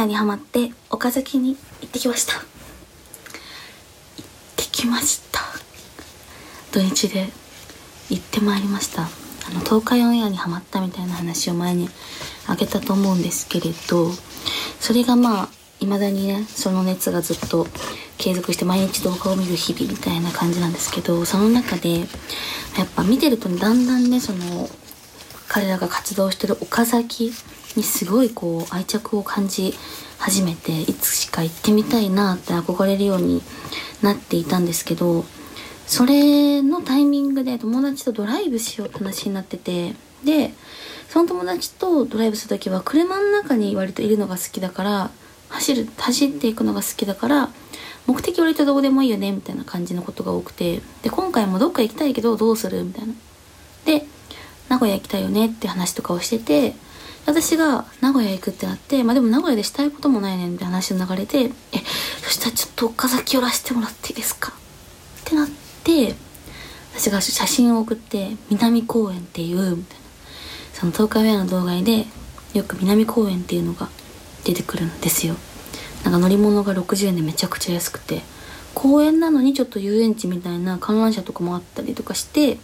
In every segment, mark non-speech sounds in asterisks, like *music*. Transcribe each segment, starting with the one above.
エアにハマって岡崎に行ってきました。行ってきました。土日で行ってまいりました。あの東海オンエアにハマったみたいな話を前にあげたと思うんですけれどそれがまあ未だにねその熱がずっと継続して毎日動画を見る日々みたいな感じなんですけどその中でやっぱ見てるとだんだんねその彼らが活動してる岡崎にすごいこう愛着を感じ始めていつしか行ってみたいなって憧れるようになっていたんですけどそれのタイミングで友達とドライブしようって話になっててでその友達とドライブする時は車の中に割といるのが好きだから走る走っていくのが好きだから目的割とどこでもいいよねみたいな感じのことが多くてで今回もどっか行きたいけどどうする？みたいな。古屋行きたいよねって話とかをしてて私が名古屋行くってなってまあでも名古屋でしたいこともないねんって話の流れでえそしたらちょっと岡崎寄らせてもらっていいですかってなって私が写真を送って南公園っていうみたいなその東海ウェアの動画でよく南公園っていうのが出てくるんですよ。なんか乗り物が60円でめちゃくちゃ安くて公園なのにちょっと遊園地みたいな観覧車とかもあったりとかして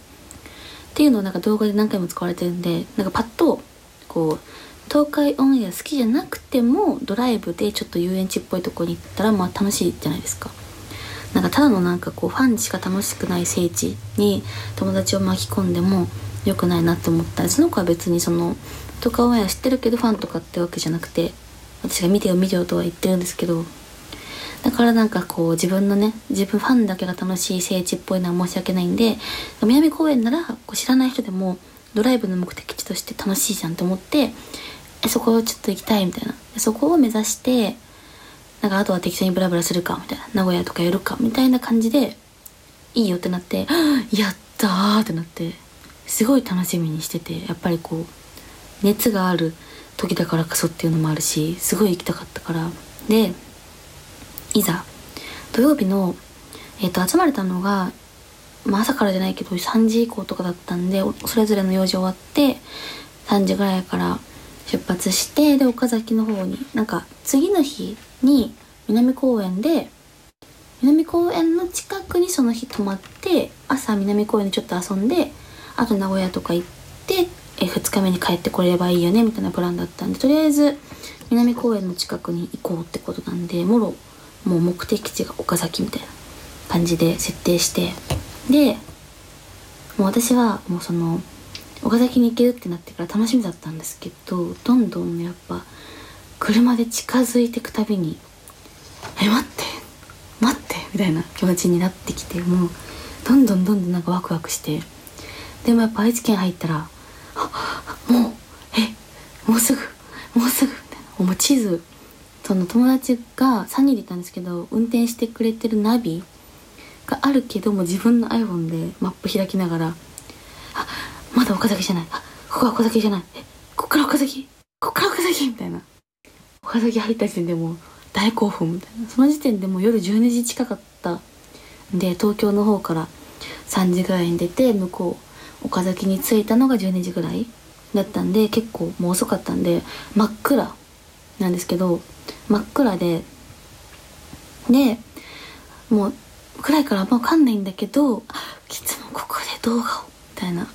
っていうのをなんか動画で何回も使われてるんでなんかパッとこう東海オンエア好きじゃなくてもドライブでちょっと遊園地っぽいとこに行ったらまあ楽しいじゃないですか。なんかただのなんかこうファンしか楽しくない聖地に友達を巻き込んでも良くないなって思った。その子は別にその東海オンエア知ってるけどファンとかってわけじゃなくて私が見てよ見てよとは言ってるんですけどだからなんかこう自分のね自分ファンだけが楽しい聖地っぽいのは申し訳ないんで南公園ならこう知らない人でもドライブの目的地として楽しいじゃんと思ってえそこをちょっと行きたいみたいな。そこを目指してなんかあとは適当にブラブラするかみたいな。名古屋とか寄るかみたいな感じでいいよってなって *gasps* やったーってなってすごい楽しみにしててやっぱりこう熱がある時だからこそっていうのもあるしすごい行きたかったから。でいざ土曜日の、えー、と集まれたのが、まあ、朝からじゃないけど3時以降とかだったんでそれぞれの用事終わって3時ぐらいから出発してで岡崎の方になんか次の日に南公園で南公園の近くにその日泊まって朝南公園でちょっと遊んであと名古屋とか行ってえ2日目に帰ってこれればいいよねみたいなプランだったんでとりあえず南公園の近くに行こうってことなんでもろもう目的地が岡崎みたいな感じで設定してでもう私はもうその岡崎に行けるってなってから楽しみだったんですけどどんどんやっぱ車で近づいてくたびに「え待って待って」みたいな気持ちになってきてもうどんどんどんどんなんかワクワクしてでもやっぱ愛知県入ったら「もうえもうすぐもうすぐ」みたいな。もう地図その友達が3人で行ったんですけど運転してくれてるナビがあるけども自分の iPhone でマップ開きながら「あまだ岡崎じゃない。あここは岡崎じゃない。えこっから岡崎？こっから岡崎」みたいな。岡崎入った時点でもう大興奮みたいな。その時点でもう夜12時近かったんで東京の方から3時ぐらいに出て向こう岡崎に着いたのが12時ぐらいだったんで結構もう遅かったんで真っ暗。なんですけど真っ暗ででもう暗いからあんま分かんないんだけどいつもここで動画をみたいな。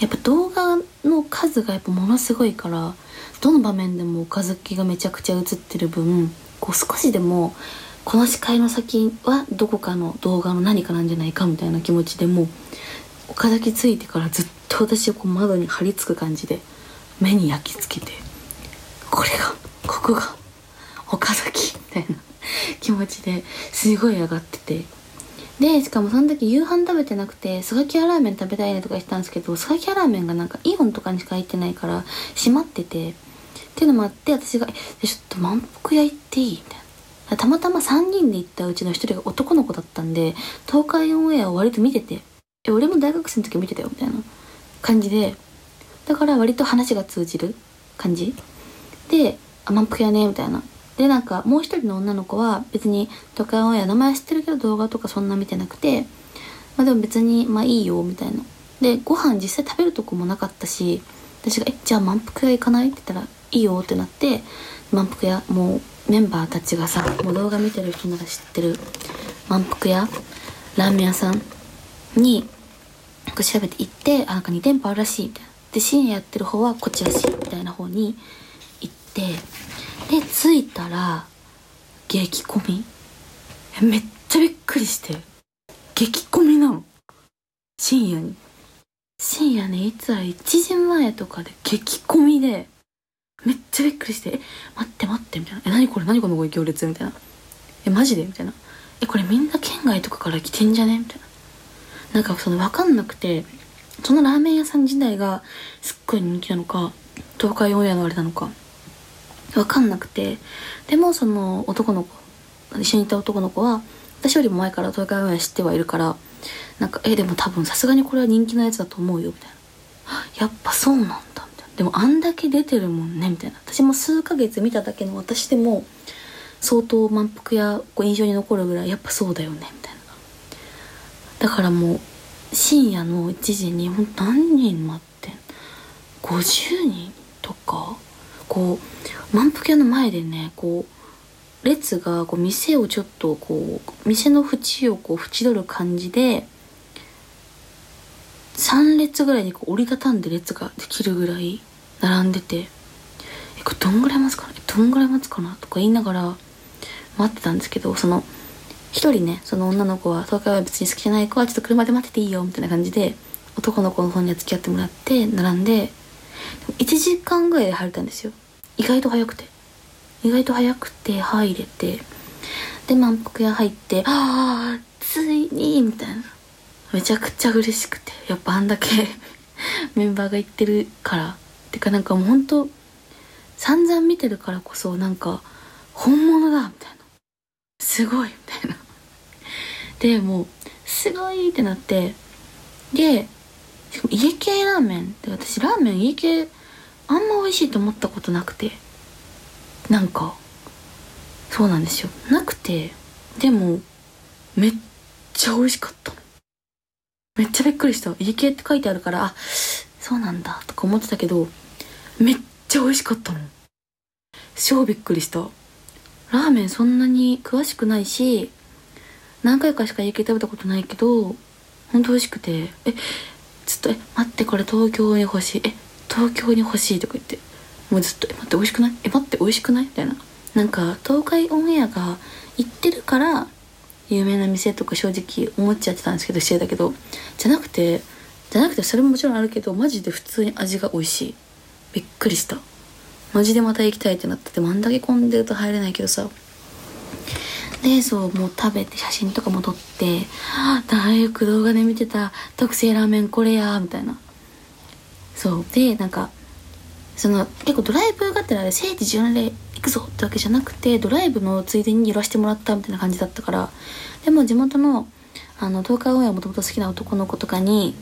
やっぱ動画の数がやっぱものすごいからどの場面でも岡崎がめちゃくちゃ映ってる分こう少しでもこの視界の先はどこかの動画の何かなんじゃないかみたいな気持ちでもう岡崎着いてからずっと私をこう窓に張り付く感じで目に焼き付けてこれがここが岡崎みたいな気持ちですごい上がってて。でしかもその時夕飯食べてなくてスガキヤラーメン食べたいねとか言ってたんですけどスガキヤラーメンがなんかイオンとかにしか入ってないから閉まってて。っていうのもあって私が「えちょっと満腹屋行っていい?」みたいな。たまたま3人で行ったうちの1人が男の子だったんで東海オンエアを割と見てて「え俺も大学生の時見てたよ」みたいな。感じで。だから割と話が通じる感じ。で「満腹やね」みたいな。でなんかもう一人の女の子は別に東海オンエア名前知ってるけど動画とかそんな見てなくてまあでも別にまあいいよみたいな。でご飯実際食べるとこもなかったし私が「えじゃあ満腹屋行かない?」って言ったら「いいよ」ってなって満腹屋もうメンバーたちがさもう動画見てる人なら知ってる満腹屋ラーメン屋さんになんか調べて行ってあなんか2店舗あるらしいみたいな。で深夜やってる方はこっちらしいみたいな方にてで着いたら激混み？めっちゃびっくりして。激混みなの？深夜に。深夜ねいつは1時前とかで激混みでめっちゃびっくりして「え待って待って」みたいな「え何これ？何このご行列」みたいな「えマジで?」みたいな「えこれみんな県外とかから来てんじゃね?」みたいな。なんかその分かんなくてそのラーメン屋さん自体がすっごい人気なのか東海オンエアのあれなのか分かんなくて。でもその男の子一緒にいた男の子は私よりも前から東海オンエア知ってはいるからなんか「えでも多分さすがにこれは人気のやつだと思うよ」みたいな「やっぱそうなんだ」みたいな。でもあんだけ出てるもんねみたいな。私も数ヶ月見ただけの私でも相当満腹やこう印象に残るぐらいやっぱそうだよねみたいな。だからもう深夜の1時に何人待ってん？50人とか？こう満腹屋の前でねこう列がこう店をちょっとこう店の縁をこう縁取る感じで3列ぐらいにこう折りたたんで列ができるぐらい並んでてえこれどんぐらい待つかな?どんぐらい待つかな?とか言いながら待ってたんですけどその一人ねその女の子は東海は別に好きじゃない子はちょっと車で待ってていいよみたいな感じで男の子の方には付き合ってもらって並んで1時間ぐらいで入れたんですよ。意外と早くて。意外と早くて入れてで満腹屋入ってああついにみたいな。めちゃくちゃ嬉しくて。やっぱあんだけ *laughs* メンバーが言ってるから。てかなんかもうほんと散々見てるからこそなんか本物だみたいな。すごいみたいな。でもうすごいってなって。で家系ラーメンって私ラーメン家系あんま美味しいと思ったことなくて。なんかそうなんですよ。なくてでもめっちゃ美味しかった。めっちゃびっくりした。家系って書いてあるからあそうなんだとか思ってたけどめっちゃ美味しかったの超びっくりした。ラーメンそんなに詳しくないし何回かしか家系食べたことないけどほんと美味しくて。えっと「え待ってこれ東京に欲しい。え東京に欲しい」とか言って。もうずっと「え待って美味しくない？え待って美味しくない?」みたいな。なんか東海オンエアが行ってるから有名な店とか正直思っちゃってたんですけどしてたけど。じゃなくてじゃなくてそれももちろんあるけどマジで普通に味が美味しい。びっくりした。マジでまた行きたいってなっててもあんだけ混んでると入れないけどさ。でそうもう食べて写真とかも撮って「ああよく動画で見てた。特製ラーメンこれや」みたいな。そう。でなんかその結構ドライブがてらで聖地巡礼行くぞってわけじゃなくてドライブのついでに寄らせてもらったみたいな感じだったから。でも地元のあの東海オンエアもともと好きな男の子とかに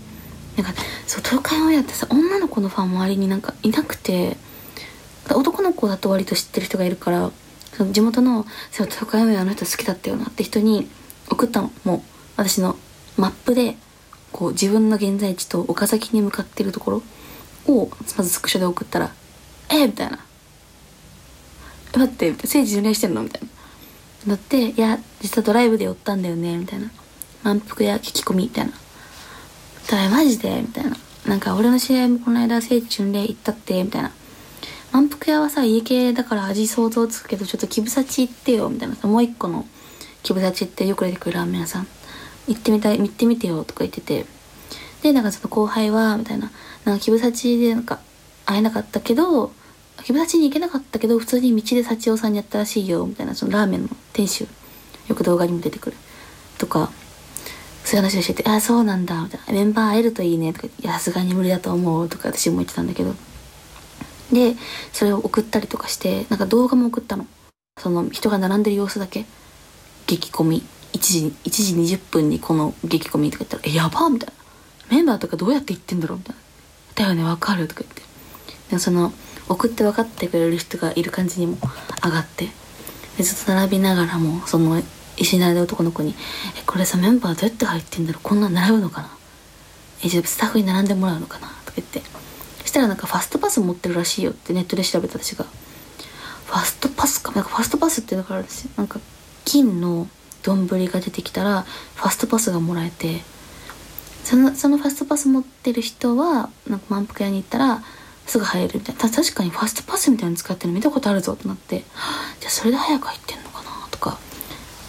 なんかそう東海オンエアってさ女の子のファン周りになんかいなくて男の子だと割と知ってる人がいるからその地元の「そう東海オンエアあの人好きだったよな」って人に送ったの。もう私のマップでこう自分の現在地と岡崎に向かってるところをまずスクショで送ったら「えー、みたいな「待って聖地巡礼してんの?」みたいな。だって「いや実はドライブで寄ったんだよね」みたいな「満腹や聞き込み」みたいな「だマジで?」みたいな「なんか俺の知り合もこの間聖地巡礼行ったって」みたいな「満腹屋はさ家系だから味想像つくけどちょっとキブサチ行ってよ」みたいなさもう一個のキブサチってよく出てくるラーメン屋さん。行ってみたい行ってみてよとか言ってて。でなんかその後輩はみたいな。なんかキブサチでなんか会えなかったけどキブサチに行けなかったけど普通に道で幸男さんにやったらしいよみたいなそのラーメンの店主。よく動画にも出てくる。とかそういう話をしてて「ああそうなんだ」みたいな「メンバー会えるといいね」とか「さすがに無理だと思う」とか私も言ってたんだけど。でそれを送ったりとかしてなんか動画も送ったの。その人が並んでる様子だけ。激込み。1時 ,1 時20分にこの激込みとか言ったら「えやば!」みたいな「メンバーとかどうやって行ってんだろう?」みたいな「だよねわかる」とか言って。でその送って分かってくれる人がいる感じにも上がって。でずっと並びながらもその石並で男の子に「えこれさメンバーどうやって入ってんだろう。こんなん並ぶのかな。えじゃスタッフに並んでもらうのかな?」とか言って。したらなんかファストパス持ってるらしいよってネットで調べた私が。ファストパスか。なんかファストパスっていうのがあるんですよ。なんか金の丼が出てきたらファストパスがもらえてそのそのファストパス持ってる人はなんか満腹屋に行ったらすぐ入るみたいな。確かにファストパスみたいなの使ってるの見たことあるぞってなってじゃあそれで早く入ってんのかなとか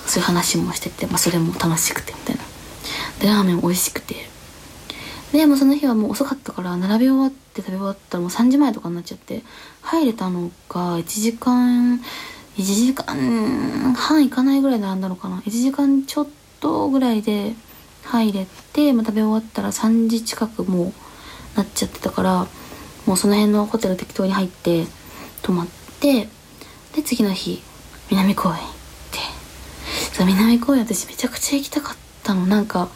そういう話もしてて、まあ、それも楽しくてみたいな。でラーメン美味しくて。でもその日はもう遅かったから並び終わって食べ終わったらもう3時前とかになっちゃって入れたのが1時間1時間半いかないぐらい並んだのかな。1時間ちょっとぐらいで入れて、まあ、食べ終わったら3時近くもうなっちゃってたからもうその辺のホテル適当に入って泊まってで次の日南公園行って。そう南公園私めちゃくちゃ行きたかったの。なんか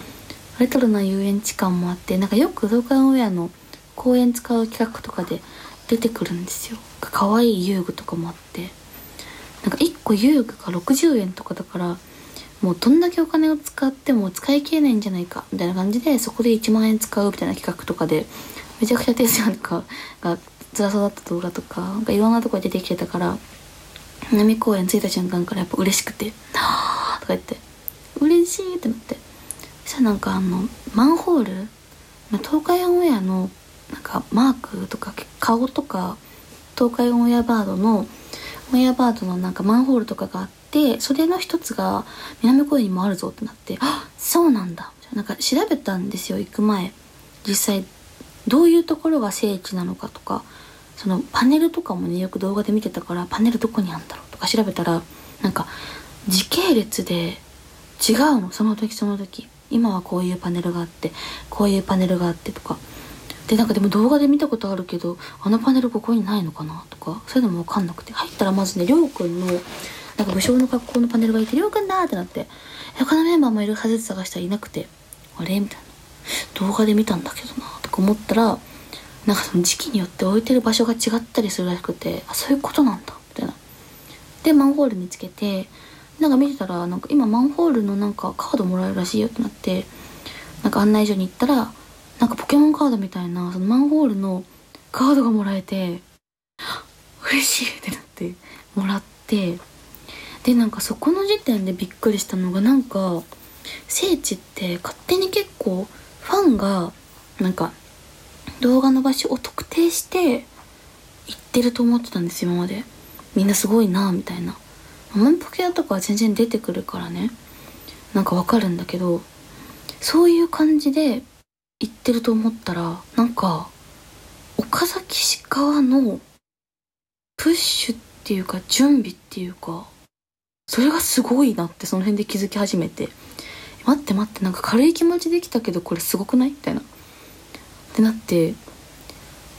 レトロな遊園地感もあってなんかよく東海オンエアの公園使う企画とかで出てくるんですよ。可愛いい遊具とかもあって。なんか1個遊具が60円とかだからもうどんだけお金を使っても使い切れないんじゃないかみたいな感じでそこで1万円使うみたいな企画とかでめちゃくちゃ哲也とかが辛そうだった動画とかなんかいろんなとこで出てきてたから南公園着いた瞬間からやっぱ嬉しくて「はあ」とか言って「嬉しい」ってなって。したらなんかあのマンホール東海オンエアのなんかマークとか顔とか東海オンエアバードのオンエアバードのなんかマンホールとかがあってそれの一つが南公園にもあるぞってなってあそうなんだ。なんか調べたんですよ行く前。実際どういうところが聖地なのかとかそのパネルとかもねよく動画で見てたからパネルどこにあるんだろうとか調べたらなんか時系列で違うの。その時その時。今はこういうパネルがあってこういうパネルがあってとか。でなんかでも動画で見たことあるけどあのパネルここにないのかな？とかそういうのも分かんなくて。入ったらまずねりょうくんのなんか武将の格好のパネルがいてりょうくんだってなって。他のメンバーもいるはず探したらいなくて。あれ？みたいな。動画で見たんだけどなとか思ったらなんかその時期によって置いてる場所が違ったりするらしくてあそういうことなんだ。みたいな。でマンホール見つけてなんか見てたらなんか今マンホールのなんかカードもらえるらしいよってなってなんか案内所に行ったらなんかポケモンカードみたいなそのマンホールのカードがもらえて嬉しいってなってもらってでなんかそこの時点でびっくりしたのがなんか聖地って勝手に結構ファンがなんか動画の場所を特定して行ってると思ってたんです今まで。みんなすごいなみたいな。マンポケアとかは全然出てくるからね。なんかわかるんだけどそういう感じで行ってると思ったらなんか岡崎市側のプッシュっていうか準備っていうかそれがすごいなってその辺で気づき始めて。待って待ってなんか軽い気持ちできたけどこれすごくない？みたいな。ってなって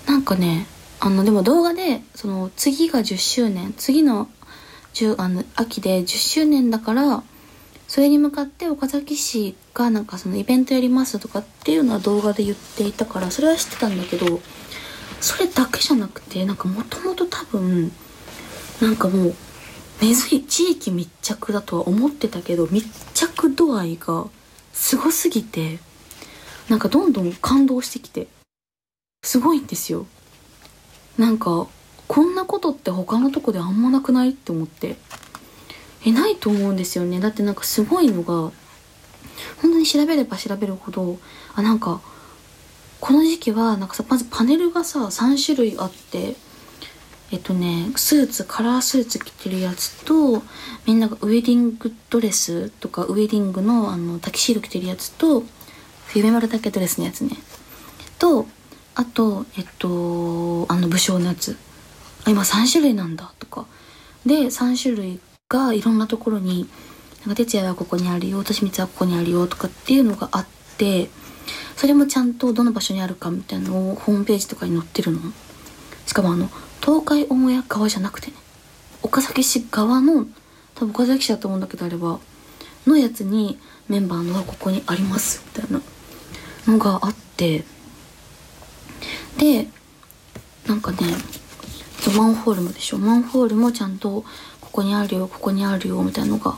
なんかねあのでも動画でその次が10周年次の10あの秋で10周年だからそれに向かって岡崎市がなんかそのイベントやりますとかっていうのは動画で言っていたからそれは知ってたんだけどそれだけじゃなくてなんかもともと多分なんかもう根付い地域密着だとは思ってたけど密着度合いがすごすぎてなんかどんどん感動してきてすごいんですよ。なんかこんなことって他のとこであんまなくないって思って。えないと思うんですよね。だってなんかすごいのが本当に調べれば調べるほどあなんかこの時期はなんかさまずパネルがさ3種類あってえっとねスーツカラースーツ着てるやつとみんながウェディングドレスとかウェディングのあのタキシード着てるやつと夢丸だけドレスのやつね。とあとえっとあの武将のやつ。今3種類なんだとか。で3種類がいろんなところになんか哲也はここにあるよ利光はここにあるよとかっていうのがあってそれもちゃんとどの場所にあるかみたいなのをホームページとかに載ってるの。しかもあの東海オンエア側じゃなくてね。岡崎市側の多分岡崎市だと思うんだけどあればのやつにメンバーのがここにありますみたいな。のがあって。でなんかねマンホールもでしょ。マンホールもちゃんとここにあるよここにあるよみたいなのが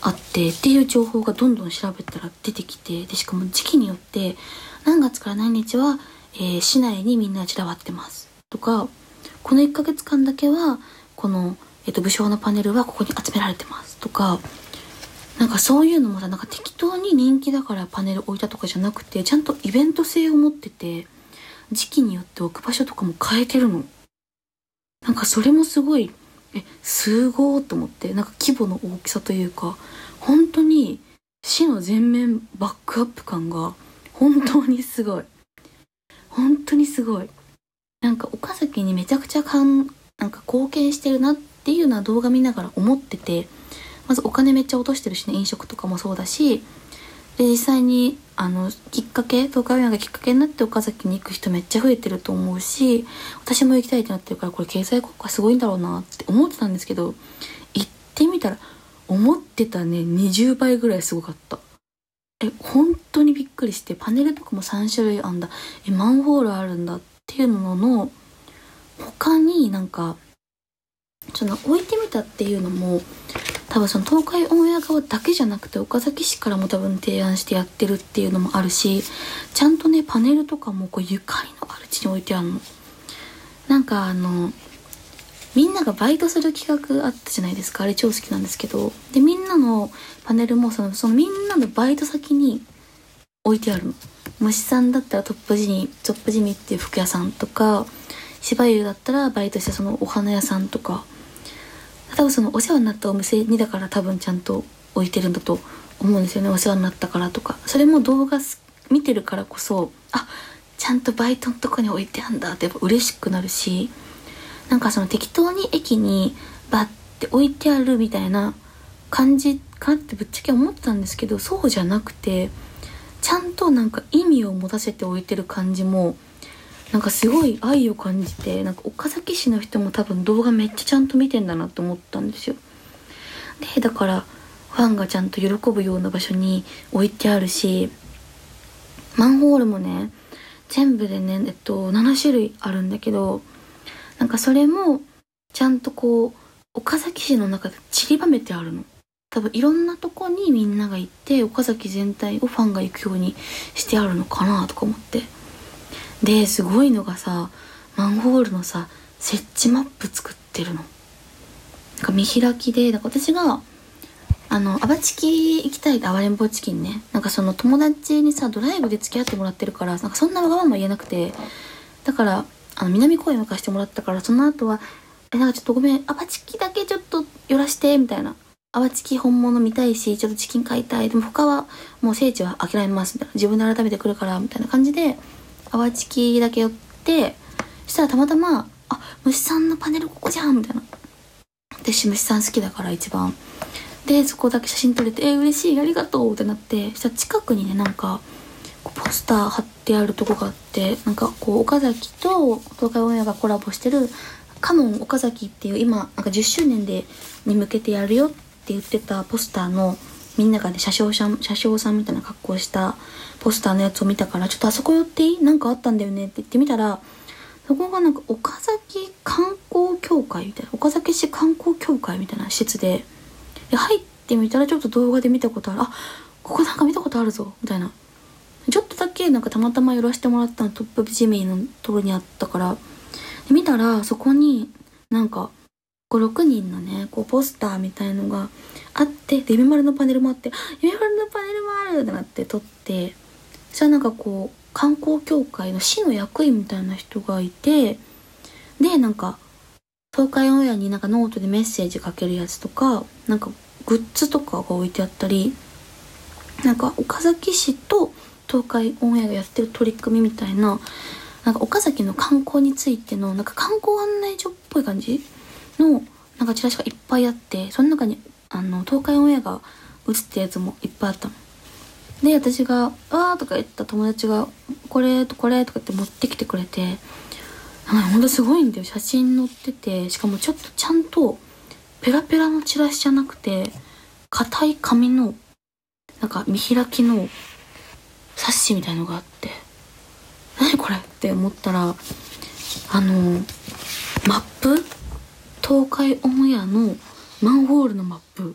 あって。っていう情報がどんどん調べたら出てきて。でしかも時期によって何月から何日は、えー、市内にみんな散らばってます。とかこの1ヶ月間だけはこの、えっと、武将のパネルはここに集められてます。とかなんかそういうのもさなんか適当に人気だからパネル置いたとかじゃなくてちゃんとイベント性を持ってて時期によって置く場所とかも変えてるの。なんかそれもすごいえすごーと思ってなんか規模の大きさというか本当に市の全面バックアップ感が本当にすごい。本当にすごい。なんか岡崎にめちゃくちゃかんなんか貢献してるなっていうのは動画見ながら思っててまずお金めっちゃ落としてるしね飲食とかもそうだしで実際にあのきっかけ東海オンエアがきっかけになって岡崎に行く人めっちゃ増えてると思うし私も行きたいってなってるからこれ経済効果すごいんだろうなって思ってたんですけど行ってみたら思ってたね20倍ぐらいすごかった。え本当にびっくりしてパネルとかも3種類あんだ。えマンホールあるんだっていうのの他になんかちょっと置いてみたっていうのも多分その東海オンエア側だけじゃなくて岡崎市からも多分提案してやってるっていうのもあるしちゃんとねパネルとかもこうゆかりのある地に置いてあるの。なんかあのみんながバイトする企画あったじゃないですかあれ超好きなんですけど。でみんなのパネルもそのそのみんなのバイト先に置いてあるの。虫さんだったらトップジミトップジミっていう服屋さんとか芝生だったらバイトしてそのお花屋さんとか。多分そのお世話になったお店にだから多分ちゃんと置いてるんだと思うんですよね。お世話になったからとか。それも動画見てるからこそあちゃんとバイトのとこに置いてあんだってやっぱ嬉しくなるしなんかその適当に駅にバッて置いてあるみたいな感じかってぶっちゃけ思ってたんですけどそうじゃなくてちゃんとなんか意味を持たせて置いてる感じもなんかすごい愛を感じてなんか岡崎市の人も多分動画めっちゃちゃんと見てんだなって思ったんですよ。でだからファンがちゃんと喜ぶような場所に置いてあるしマンホールもね全部でねえっと7種類あるんだけどなんかそれもちゃんとこう岡崎市の中で散りばめてあるの。多分いろんなとこにみんなが行って岡崎全体をファンが行くようにしてあるのかなとか思って。ですごいのがさマンホールのさ設置マップ作ってるの。なんか見開きでなんか私があのアバチキ行きたいって暴れん坊チキンね。なんかその友達にさドライブで付き合ってもらってるからなんかそんなわがまま言えなくて。だからあの南公園向かしてもらったからその後はえなんかちょっとごめんアバチキだけちょっと寄らしてみたいな。アバチキ本物見たいしちょっとチキン買いたい。でも他はもう聖地は諦めますみたいな。自分で改めてくるからみたいな感じで淡チキだけ寄ってそしたらたまたま「あ虫さんのパネルここじゃん」みたいな。私虫さん好きだから一番。でそこだけ写真撮れて「えー、嬉しいありがとう」ってなってそしたら近くにねなんかポスター貼ってあるとこがあってなんかこう岡崎と東海オンエアがコラボしてるカノン岡崎っていう今なんか10周年でに向けてやるよって言ってたポスターのみんながね車掌さん車掌さんみたいな格好したポスターのやつを見たからちょっとあそこ寄っていいなんかあったんだよねって言ってみたらそこがなんか岡崎観光協会みたいな岡崎市観光協会みたいな施設でで入ってみたらちょっと動画で見たことある。あここなんか見たことあるぞみたいな。ちょっとだけなんかたまたま寄らせてもらったのトップジミーのところにあったからで見たらそこになんか56人のねこうポスターみたいのがあってでゆめまるのパネルもあってゆめまるのパネルもあるってなって撮ってそしたらなんかこう観光協会の市の役員みたいな人がいてでなんか東海オンエアになんかノートでメッセージかけるやつとかなんかグッズとかが置いてあったりなんか岡崎市と東海オンエアがやってる取り組みみたいななんか岡崎の観光についてのなんか観光案内所っぽい感じのなんかチラシがいっぱいあってその中にあの東海オンエアが映ったやつもいっぱいあったの。で私が「わー」とか言った友達が「これ」と「これ」とかって持ってきてくれてなんかほんとすごいんだよ写真載っててしかもちょっとちゃんとペラペラのチラシじゃなくて硬い紙のなんか見開きの冊子みたいのがあって何これ？って思ったらあのマップ東海オンエアのマンホールのマップ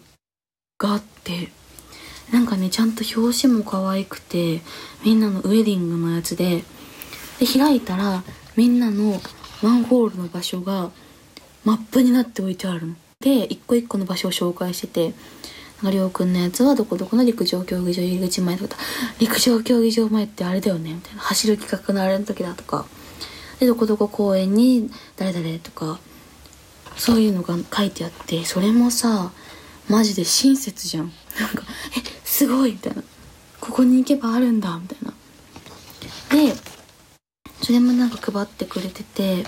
があってなんかねちゃんと表紙も可愛くてみんなのウェディングのやつでで開いたらみんなのマンホールの場所がマップになって置いてあるの。で一個一個の場所を紹介しててなんかりょうくんのやつはどこどこの陸上競技場入り口前とか陸上競技場前ってあれだよねみたいな。走る企画のあれの時だとか。でどこどこ公園に誰々とかそういうのが書いてあってそれもさマジで親切じゃんなんか「えすごい!」みたいな「ここに行けばあるんだ」みたいなでそれもなんか配ってくれてて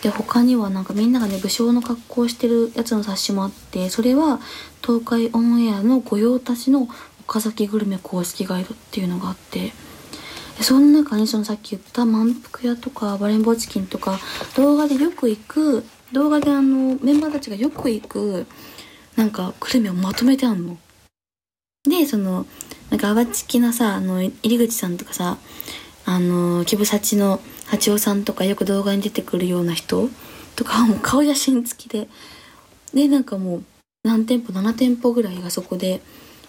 で他にはなんかみんながね武将の格好をしてるやつの冊子もあってそれは東海オンエアの御用達の岡崎グルメ公式ガイドっていうのがあってその中にそのさっき言った満腹屋とかバレンボチキンとか動画でよく行く動画であのメンバーたちがよく行くなんかグルメをまとめてあんの。でそのなんか淡チキなさあの入口さんとかさあのキブサチの八尾さんとかよく動画に出てくるような人とかはもう顔写真付きででなんかもう何店舗7店舗ぐらいがそこで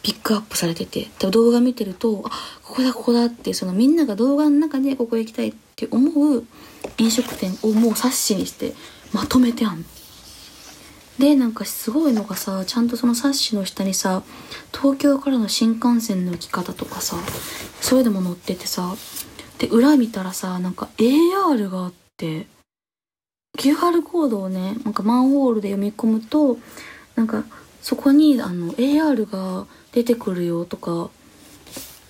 ピックアップされてて多分動画見てるとあここだここだってそのみんなが動画の中でここへ行きたいって思う飲食店をもう冊子にしてまとめてあん。でなんかすごいのがさちゃんとその冊子の下にさ東京からの新幹線の行き方とかさそういうのも載っててさで裏見たらさなんか AR があって QR コードをねなんかマンホールで読み込むとなんかそこにあの AR が出てくるよとか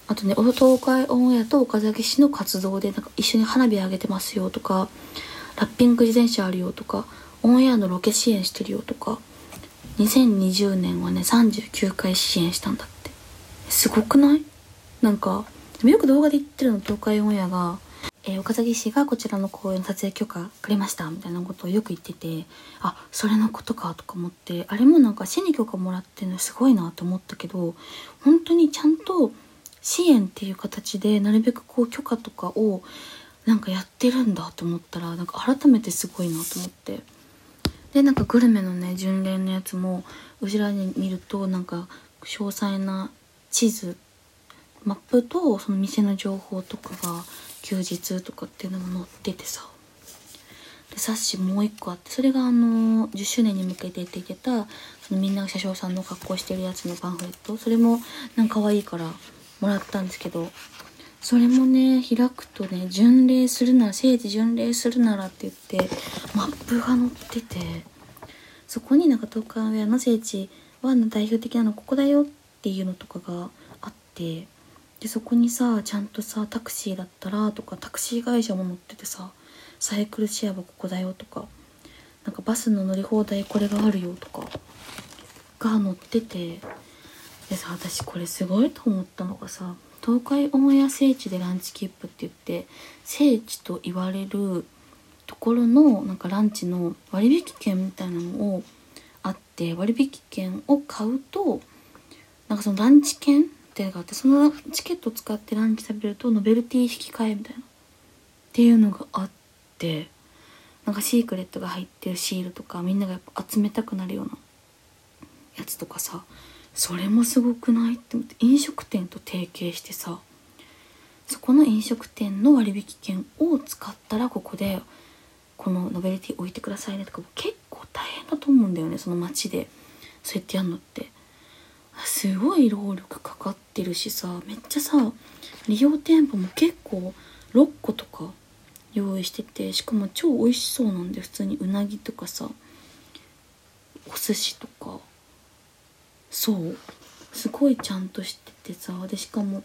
あとね東海オンエアと岡崎市の活動でなんか一緒に花火上げてますよとかラッピング自転車あるよとかオンエアのロケ支援してるよとか2020年はね39回支援したんだって。すごくない？なんかでもよく動画で言ってるの東海オンエアが、えー、岡崎市がこちらの公園撮影許可くれましたみたいなことをよく言っててあそれのことかとか思ってあれもなんか市に許可もらってるのすごいなと思ったけど本当にちゃんと支援っていう形でなるべくこう許可とかをなんかやってるんだと思ったらなんか改めてすごいなと思って。でなんかグルメのね巡礼のやつも後ろに見るとなんか詳細な地図マップとその店の情報とかが休日とかっていうのも載っててさ。で冊子もう一個あってそれがあの10周年に向けて出てたそのみんなが車掌さんの格好してるやつのパンフレット。それもなんか可愛いからもらったんですけどそれもね開くとね巡礼するなら聖地巡礼するならって言ってマップが載っててそこになんか東海屋の聖地は代表的なのここだよっていうのとかがあってでそこにさちゃんとさタクシーだったらとかタクシー会社も乗っててさサイクルシェアはここだよとかなんかバスの乗り放題これがあるよとかが載っててでさ私これすごいと思ったのがさ東海オンエア聖地でランチ切符って言って聖地と言われるところのなんかランチの割引券みたいなのをあって割引券を買うとなんかそのランチ券っていうのがあってそのチケットを使ってランチ食べるとノベルティ引き換えみたいなっていうのがあってなんかシークレットが入ってるシールとかみんながやっぱ集めたくなるようなやつとかさそれもすごくない？って思って飲食店と提携してさそこの飲食店の割引券を使ったらここでこのノベルティ置いてくださいねとか結構大変だと思うんだよねその街で。そうやってやるのって。すごい労力かかってるしさめっちゃさ利用店舗も結構6個とか用意しててしかも超美味しそうなんで普通にうなぎとかさお寿司とかそう。すごいちゃんとしててさでしかも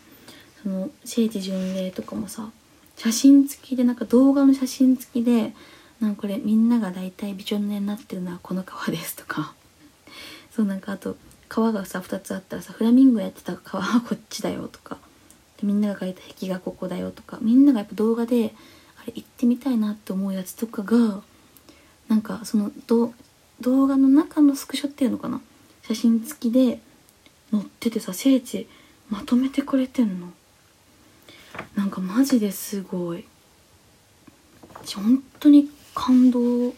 その聖地巡礼とかもさ写真付きでなんか動画の写真付きでなんかこれみんなが大体びちょ濡れになってるのはこの川ですとか。*laughs* そうなんかあと川がさ2つあったらさフラミンゴやってた川はこっちだよとか。でみんなが描いた壁がここだよとか。みんながやっぱ動画であれ行ってみたいなって思うやつとかがなんかその動画の中のスクショっていうのかな写真付きで載っててさ聖地まとめてくれてんの。なんかマジですごい。本当に感動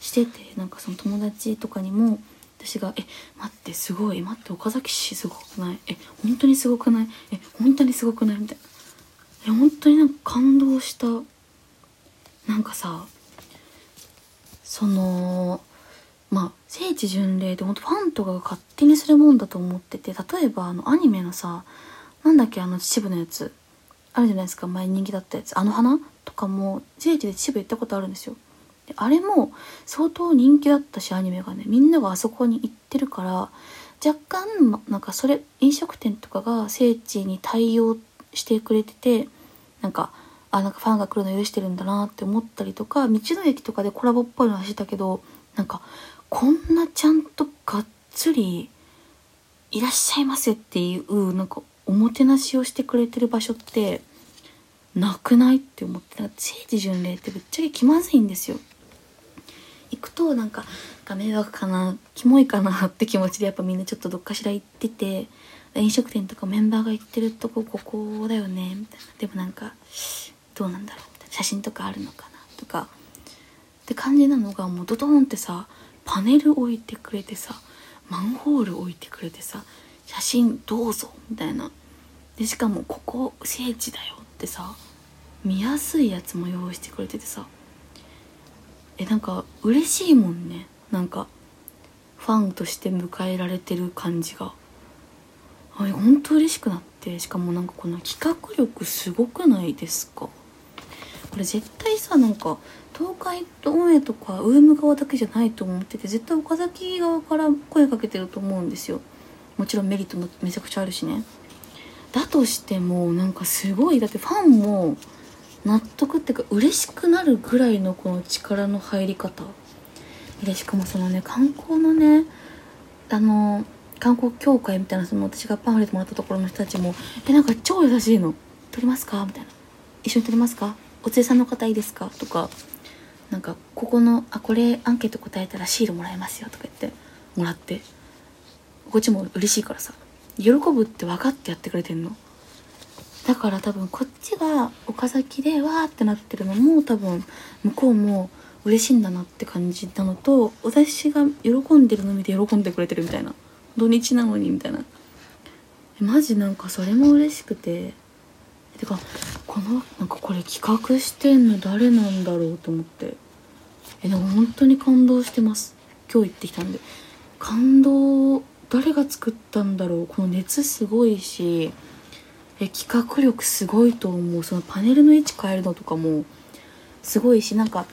しててなんかその友達とかにも私が「え待ってすごい。待って岡崎市すごくない？え本当にすごくない？え本当にすごくない?」みたいな。え本当になんか感動した。なんかさそのまあ聖地巡礼ってほんとファンとかが勝手にするもんだと思ってて例えばあのアニメのさなんだっけあの秩父のやつ。あるじゃないですか。前人気だったやつ。あの花とかも聖地で秩父行ったことあるんですよ。であれも相当人気だったしアニメがね。みんながあそこに行ってるから若干、なんかそれ飲食店とかが聖地に対応してくれててなんかあなんかファンが来るの許してるんだなって思ったりとか道の駅とかでコラボっぽいのはしてたけどなんかこんなちゃんとがっつりいらっしゃいませっていうなんかおもてなしをしてくれてる場所ってなくないって思ってた。聖地巡礼ってぶっちゃけ気まずいんですよ。行くとなんか迷惑かなキモいかなって気持ちでやっぱみんなちょっとどっかしら行ってて飲食店とかメンバーが行ってるとこここだよねみたいな。でもなんかどうなんだろうみたいな。写真とかあるのかなとか。って感じなのがもうドドンってさパネル置いてくれてさマンホール置いてくれてさ写真どうぞみたいな。でしかもここ聖地だよってさ見やすいやつも用意してくれててさ。えなんか嬉しいもんね。なんかファンとして迎えられてる感じが。あれほんと嬉しくなって。しかもなんかこの企画力すごくないですか？これ絶対さなんか東海と運営とかウーム側だけじゃないと思ってて絶対岡崎側から声かけてると思うんですよ。もちろんメリットもめちゃくちゃあるしね。だとしてもなんかすごいだってファンも納得っていうか嬉しくなるぐらいのこの力の入り方。でしかもそのね観光のねあの観光協会みたいなその私がパンフレットもらったところの人たちも「えなんか超優しいの。撮りますか?」みたいな「一緒に撮りますか？お連れさんの方いいですか?」とかなんかここの「あこれアンケート答えたらシールもらえますよ」とか言ってもらって。こっちも嬉しいからさ喜ぶって分かってやってくれてんの。だから多分こっちが岡崎でわーってなってるのも多分向こうも嬉しいんだなって感じなのと私が喜んでるの見て喜んでくれてるみたいな。土日なのにみたいな。マジなんかそれも嬉しくて。てかこのなんかこれ企画してんの誰なんだろうと思って。えでも本当に感動してます。今日行ってきたんで。感動誰が作ったんだろう。この熱すごいし。え企画力すごいと思う。そのパネルの位置変えるのとかもすごいし。なんか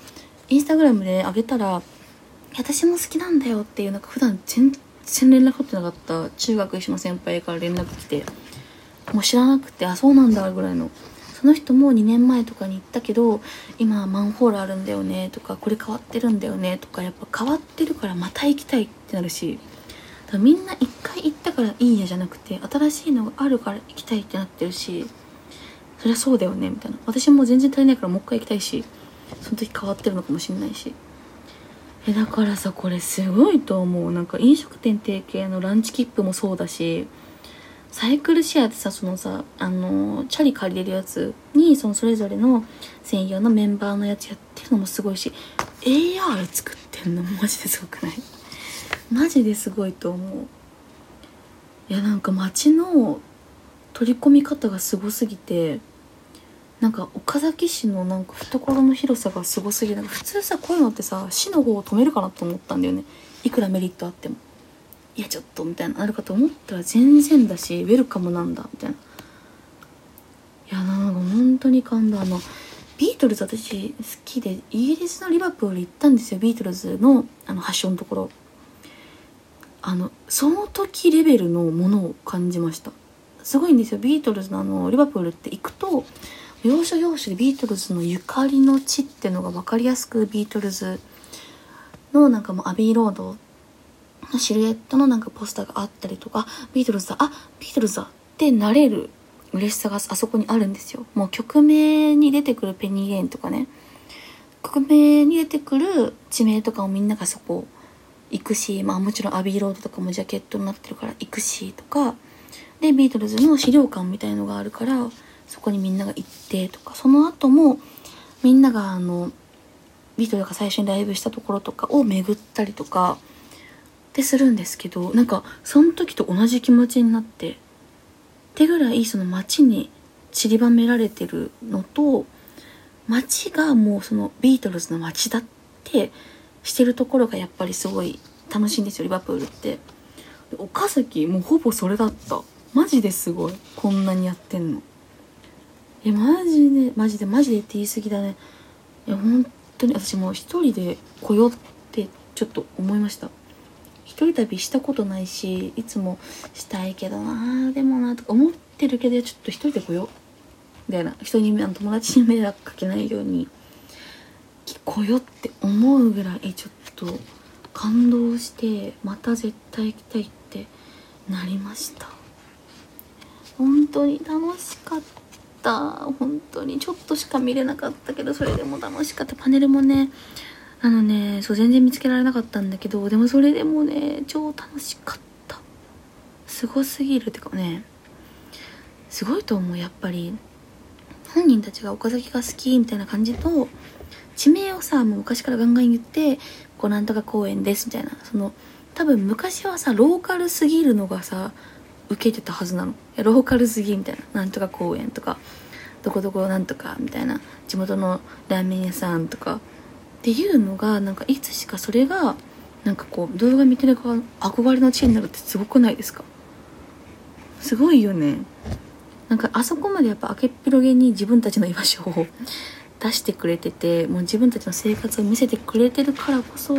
インスタグラムで上げたら「私も好きなんだよ」っていうなんか普段全然連絡取ってなかった中学一緒の先輩から連絡来てもう知らなくてあそうなんだぐらいの。その人も2年前とかに行ったけど今マンホールあるんだよねとかこれ変わってるんだよねとかやっぱ変わってるからまた行きたいってなるし。だみんな一回行ったからいいやじゃなくて新しいのがあるから行きたいってなってるしそりゃそうだよねみたいな。私も全然足りないからもう一回行きたいしその時変わってるのかもしんないし。えだからさこれすごいと思う。なんか飲食店提携のランチ切符もそうだしサイクルシェアってさそのさあのチャリ借りれるやつにそのそれぞれの専用のメンバーのやつやってるのもすごいし AR 作ってんのマジですごくない？*laughs* マジですごいと思う。いやなんか街の取り込み方がすごすぎてなんか岡崎市のなんか懐の広さがすごすぎる普通さこういうのってさ市の方を止めるかなと思ったんだよね。いくらメリットあっても。いやちょっとみたいなあるかと思ったら全然だしウェルカムなんだみたいな。いやなんか本当に感動。あのビートルズ私好きでイギリスのリバプール行ったんですよビートルズのあの発祥のところ。あのその時レベルのものを感じました。すごいんですよ。ビートルズのあのリバプールって行くと要所要所でビートルズのゆかりの地っていうのが分かりやすくビートルズのなんかもうアビーロードのシルエットのなんかポスターがあったりとかビートルズだあビートルズだってなれる嬉しさがあそこにあるんですよ。もう曲名に出てくるペニー・レインとかね。曲名に出てくる地名とかをみんながそこ行くし、まあもちろんアビーロードとかもジャケットになってるから行くしとか、で、ビートルズの資料館みたいのがあるから、そこにみんなが行ってとか、その後もみんながあの、ビートルズが最初にライブしたところとかを巡ったりとか、ってするんですけど、なんかその時と同じ気持ちになって、ってぐらいその街に散りばめられてるのと、街がもうそのビートルズの街だってしてるところがやっぱりすごい楽しいんですよリバプールって。岡崎もうほぼそれだった。マジですごい。こんなにやってんの。えマジでマジでマジでって言い過ぎだね。いや本当に私もう一人で来ようってちょっと思いました。一人旅したことないしいつもしたいけどなでもなとか思ってるけどちょっと一人で来よう。みたいな。人に友達に迷惑かけないように来よって思うぐらいちょっと感動してまた絶対行きたいってなりました。本当に楽しかった。本当にちょっとしか見れなかったけどそれでも楽しかった。パネルもねあのねそう全然見つけられなかったんだけどでもそれでもね超楽しかった。すごすぎるってかねすごいと思うやっぱり。本人たちが岡崎が好きみたいな感じと地名をさもう昔からガンガン言ってこうなんとか公園ですみたいな。その多分昔はさローカルすぎるのがさ受けてたはずなの。ローカルすぎみたいな。なんとか公園とかどこどこなんとかみたいな。地元のラーメン屋さんとかっていうのがなんかいつしかそれがなんかこう動画見てる側憧れの地になるってすごくないですか？すごいよね。なんかあそこまでやっぱ明けっぴろげに自分たちの居場所を出してくれててもう自分たちの生活を見せてくれてるからこそ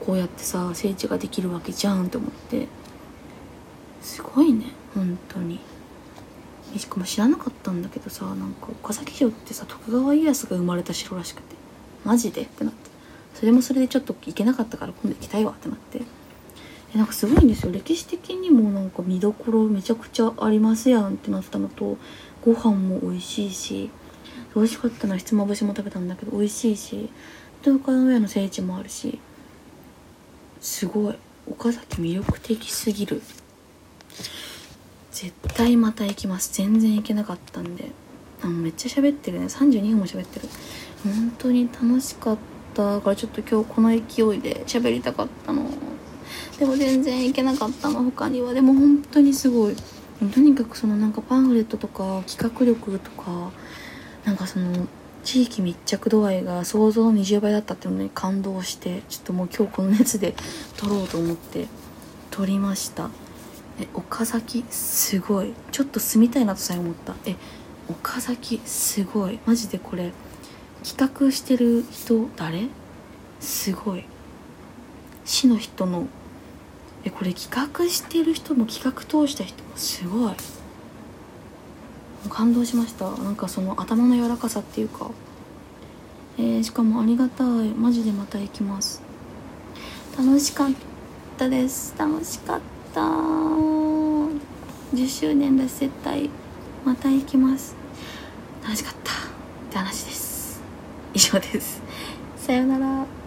こうやってさ聖地ができるわけじゃんって思って。すごいね本当に。しかも知らなかったんだけどさなんか岡崎城ってさ徳川家康が生まれた城らしくてマジで？ってなって。それもそれでちょっと行けなかったから今度行きたいわってなって。えなんかすごいんですよ。歴史的にもなんか見どころめちゃくちゃありますやんってなったのとご飯も美味しいし美味しかったのはひつまぶしも食べたんだけど美味しいし東海の上の聖地もあるしすごい。岡崎魅力的すぎる。絶対また行きます。全然行けなかったんで。あのめっちゃ喋ってるね。32分も喋ってる。本当に楽しかったからちょっと今日この勢いで喋りたかったの。でも全然行けなかったの。他には。でも本当にすごい。とにかくそのなんかパンフレットとか企画力とかなんかその地域密着度合いが想像の20倍だったっていうのに感動してちょっともう今日この熱で撮ろうと思って撮りました。え岡崎すごい。ちょっと住みたいなとさえ思った。え岡崎すごい。マジでこれ企画してる人誰？すごい。市の人の。えこれ企画してる人も企画通した人もすごい。感動しました。なんかその頭の柔らかさっていうか。えー、しかもありがたい。マジでまた行きます。楽しかったです。楽しかった。10周年だし絶対また行きます。楽しかった。って話です。以上です。さようなら。